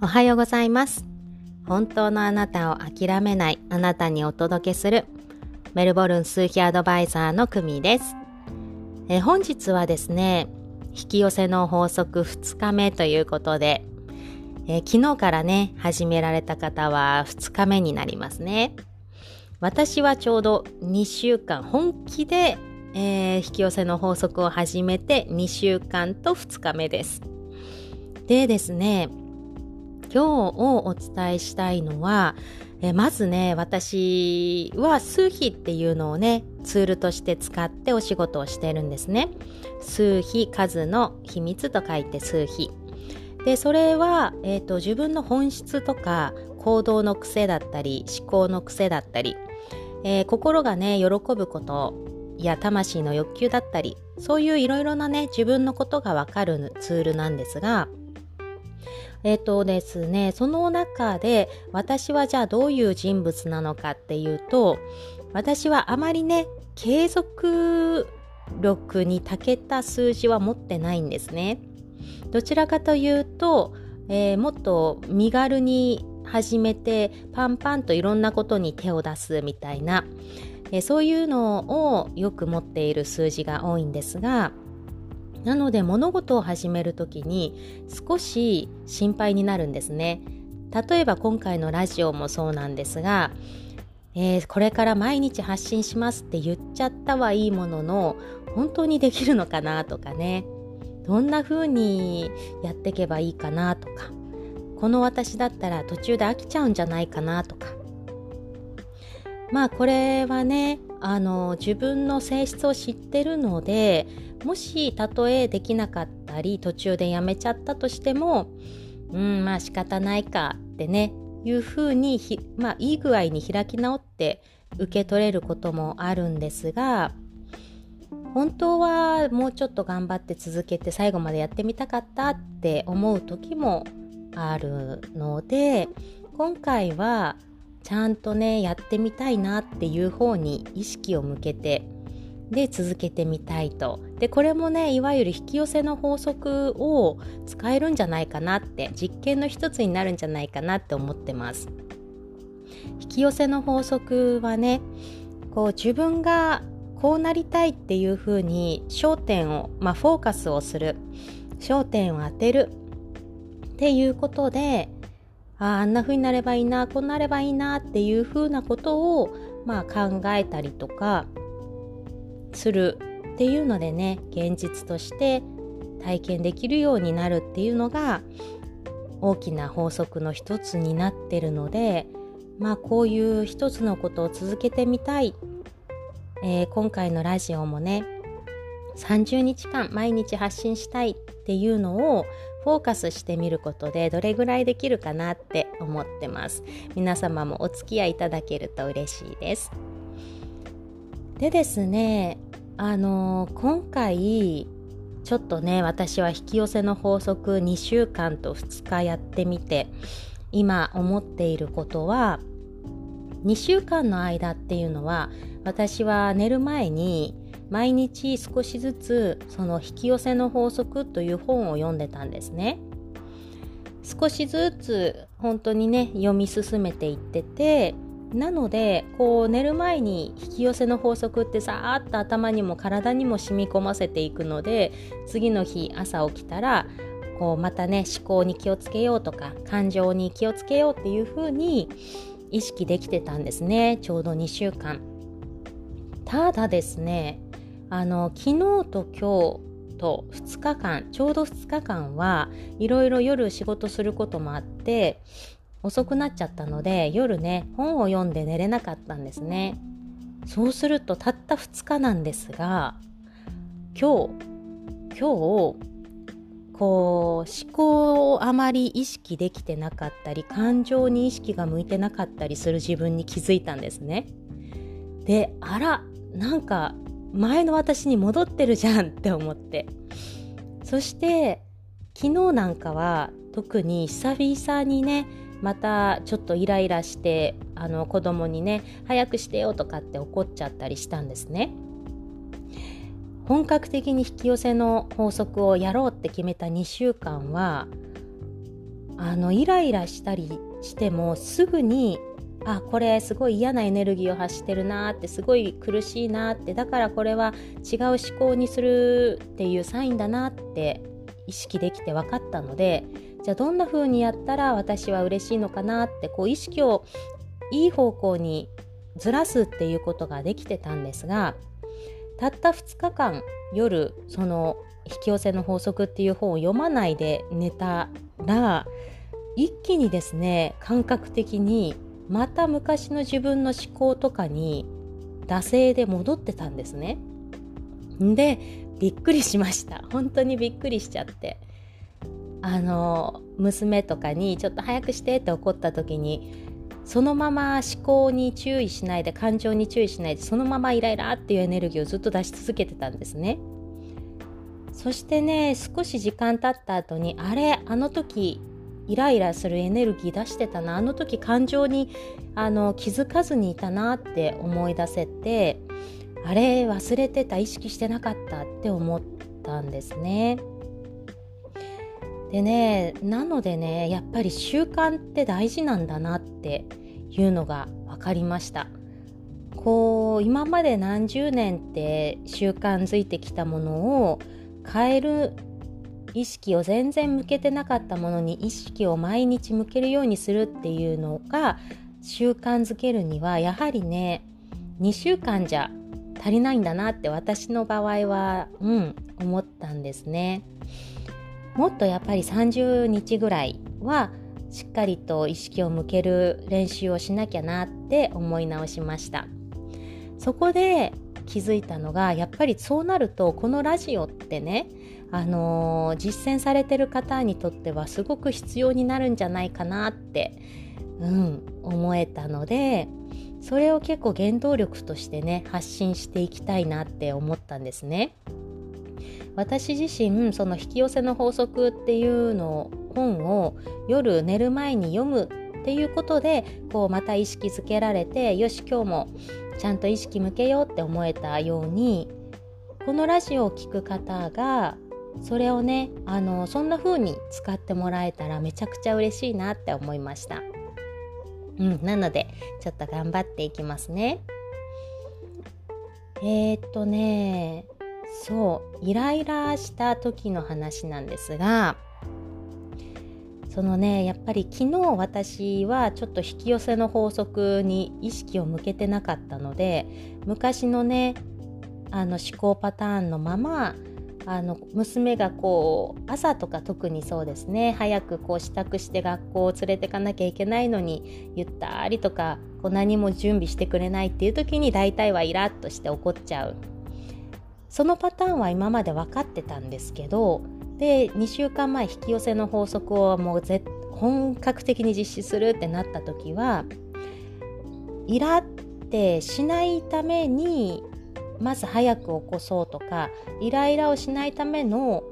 おはようございます。本当のあなたを諦めないあなたにお届けするメルボルン数秘アドバイザーのクミです。え本日はですね引き寄せの法則2日目ということでえ昨日からね始められた方は2日目になりますね。私はちょうど2週間本気で、えー、引き寄せの法則を始めて2週間と2日目です。でですね今日をお伝えしたいのは、えまずね、私は数比っていうのをね、ツールとして使ってお仕事をしてるんですね。数比、数の秘密と書いて数比。で、それは、えっ、ー、と、自分の本質とか行動の癖だったり、思考の癖だったり、えー、心がね、喜ぶことや魂の欲求だったり、そういういろいろなね、自分のことがわかるツールなんですが、えっ、ー、とですね、その中で私はじゃあどういう人物なのかっていうと、私はあまりね、継続力に長けた数字は持ってないんですね。どちらかというと、えー、もっと身軽に始めてパンパンといろんなことに手を出すみたいな、えー、そういうのをよく持っている数字が多いんですが、なので物事を始める時に少し心配になるんですね。例えば今回のラジオもそうなんですが、えー、これから毎日発信しますって言っちゃったはいいものの本当にできるのかなとかね。どんな風にやっていけばいいかなとか。この私だったら途中で飽きちゃうんじゃないかなとか。まあこれはねあの自分の性質を知ってるのでもしたとえできなかったり途中でやめちゃったとしてもうんまあ仕方ないかってねいうふうにまあいい具合に開き直って受け取れることもあるんですが本当はもうちょっと頑張って続けて最後までやってみたかったって思う時もあるので今回はちゃんとねやってみたいなっていう方に意識を向けてで続けてみたいと。でこれもねいわゆる引き寄せの法則を使えるんじゃないかなって実験の一つになるんじゃないかなって思ってます。引き寄せの法則はねこう自分がこうなりたいっていうふうに焦点を、まあ、フォーカスをする。焦点を当てる。っていうことでああんな風になればいいなこうなればいいなっていうふうなことを、まあ、考えたりとかするっていうのでね現実として体験できるようになるっていうのが大きな法則の一つになってるのでまあこういう一つのことを続けてみたい、えー、今回のラジオもね30日間毎日発信したいっていうのをフォーカスしてみることでどれぐらいできるかなって思ってます。皆様もお付き合いいただけると嬉しいです。でですねあの今回ちょっとね私は引き寄せの法則2週間と2日やってみて今思っていることは2週間の間っていうのは私は寝る前に毎日少しずつその引き寄せの法則という本を読んでたんですね。少しずつ本当にね読み進めていっててなのでこう寝る前に引き寄せの法則ってさーっと頭にも体にも染み込ませていくので次の日朝起きたらこうまたね思考に気をつけようとか感情に気をつけようっていう風に意識できてたんですね。ちょうど2週間。ただですねあの昨日と今日と2日間ちょうど2日間はいろいろ夜仕事することもあって遅くなっちゃったので夜ね本を読んで寝れなかったんですね。そうするとたった2日なんですが今日今日こう思考をあまり意識できてなかったり感情に意識が向いてなかったりする自分に気づいたんですね。であらなんか前の私に戻ってるじゃんって思って。そして昨日なんかは特に久々にねまたちょっとイライラしてあの子供にね早くしてよとかって怒っちゃったりしたんですね。本格的に引き寄せの法則をやろうって決めた2週間はあのイライラしたりしてもすぐにあこれすごい嫌なエネルギーを発してるなってすごい苦しいなってだからこれは違う思考にするっていうサインだなって意識できて分かったのでじゃあどんな風にやったら私は嬉しいのかなってこう意識をいい方向にずらすっていうことができてたんですがたった2日間夜その引き寄せの法則っていう本を読まないで寝たら一気にですね感覚的にまた昔の自分の思考とかに惰性で戻ってたんですね。でびっくりしました。本当にびっくりしちゃって。あの娘とかにちょっと早くしてって怒った時にそのまま思考に注意しないで感情に注意しないでそのままイライラっていうエネルギーをずっと出し続けてたんですね。そしてね少し時間経った後にあれあの時イライラするエネルギー出してたなあの時感情にあの気づかずにいたなって思い出せてあれ忘れてた意識してなかったって思ったんですね。でねなのでねやっぱり習慣って大事なんだなっていうのが分かりました。こう今まで何十年って習慣づいてきたものを変える意識を全然向けてなかったものに意識を毎日向けるようにするっていうのが習慣づけるにはやはりね2週間じゃ足りないんだなって私の場合はうん思ったんですね。もっとやっぱり30日ぐらいはしっかりと意識を向ける練習をしなきゃなって思い直しました。そこで気づいたのがやっぱりそうなるとこのラジオってねあの、実践されてる方にとってはすごく必要になるんじゃないかなって、うん、思えたのでそれを結構原動力としてね発信していきたいなって思ったんですね。私自身その引き寄せの法則っていうの本を夜寝る前に読むっていうことでこうまた意識づけられてよし今日もちゃんと意識向けようって思えたようにこのラジオを聴く方がそれをねあのそんな風に使ってもらえたらめちゃくちゃ嬉しいなって思いました。うん、なのでちょっと頑張っていきますね。えー、っとねそうイライラした時の話なんですがそのねやっぱり昨日私はちょっと引き寄せの法則に意識を向けてなかったので昔のねあの思考パターンのままあの娘がこう朝とか特にそうですね。早くこう支度して学校を連れてかなきゃいけないのにゆったりとかこう何も準備してくれないっていう時に大体はイラッとして怒っちゃう。そのパターンは今まで分かってたんですけどで2週間前引き寄せの法則をもう本格的に実施するってなった時はイラってしないためにまず早く起こそうとかイライラをしないための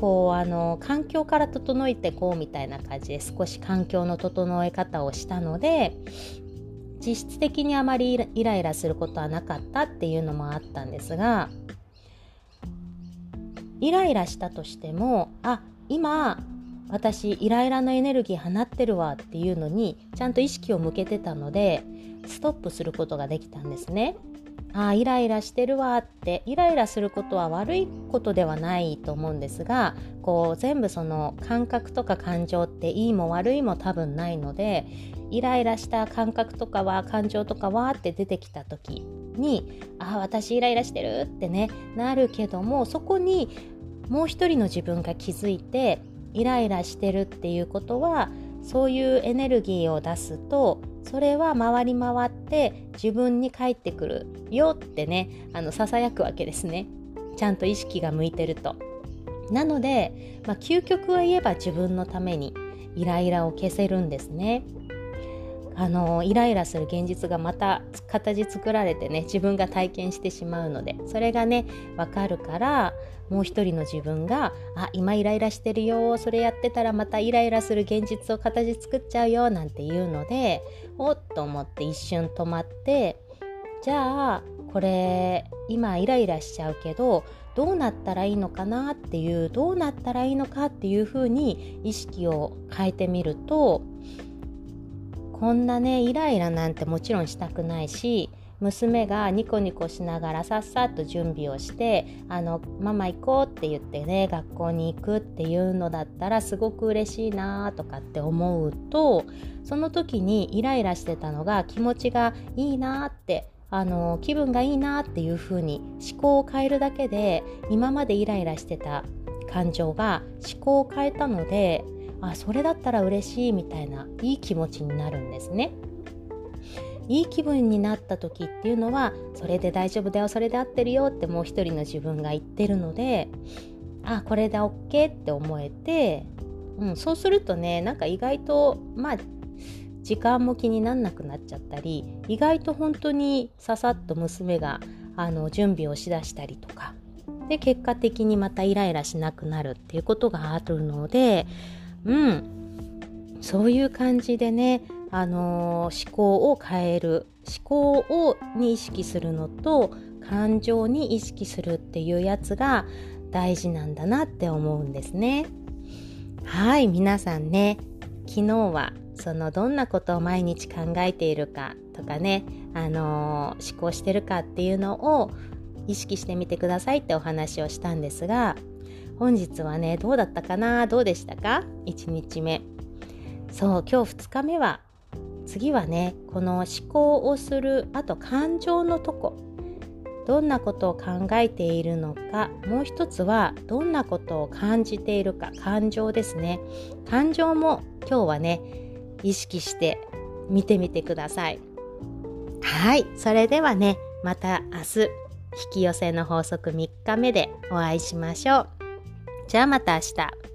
こうあの環境から整えてこうみたいな感じで少し環境の整え方をしたので実質的にあまりイライラすることはなかったっていうのもあったんですがイライラしたとしてもあ今私イライラのエネルギー放ってるわっていうのにちゃんと意識を向けてたのでストップすることができたんですね。あイライラしてるわってイライラすることは悪いことではないと思うんですがこう全部その感覚とか感情っていいも悪いも多分ないのでイライラした感覚とかは感情とかはって出てきた時にあ私イライラしてるってねなるけどもそこにもう一人の自分が気づいてイライラしてるっていうことはそういうエネルギーを出すとそれは回り回って自分に返ってくるよってねあのささやくわけですね。ちゃんと意識が向いてると。なので、まあ、究極は言えば自分のためにイライラを消せるんですね。あのイライラする現実がまた形作られてね自分が体験してしまうので。それがね分かるからもう一人の自分が「あ今イライラしてるよそれやってたらまたイライラする現実を形作っちゃうよ」なんて言うのでおっと思って一瞬止まってじゃあこれ今イライラしちゃうけどどうなったらいいのかなっていうどうなったらいいのかっていうふうに意識を変えてみるとこんなねイライラなんてもちろんしたくないし娘がニコニコしながらさっさと準備をして「あのママ行こう」って言ってね学校に行くっていうのだったらすごく嬉しいなとかって思うとその時にイライラしてたのが気持ちがいいなってあの気分がいいなっていう風に思考を変えるだけで今までイライラしてた感情が思考を変えたのであそれだったら嬉しいみたいないい気持ちになるんですね。いい気分になった時っていうのはそれで大丈夫だよそれで合ってるよってもう一人の自分が言ってるのであこれで OK って思えて、うん、そうするとねなんか意外とまあ時間も気になんなくなっちゃったり意外と本当にささっと娘があの準備をしだしたりとかで結果的にまたイライラしなくなるっていうことがあるのでうんそういう感じでねあのー、思考を変える思考をに意識するのと感情に意識するっていうやつが大事なんだなって思うんですね。はい皆さんね昨日はそのどんなことを毎日考えているかとかね、あのー、思考してるかっていうのを意識してみてくださいってお話をしたんですが本日はねどうだったかな？どうでしたか？1日目。そう今日2日目は次はねこの思考をするあと感情のとこ。どんなことを考えているのか。もう一つはどんなことを感じているか。感情ですね。感情も今日はね意識して見てみてください。はいそれではねまた明日引き寄せの法則3日目でお会いしましょう。じゃあまた明日。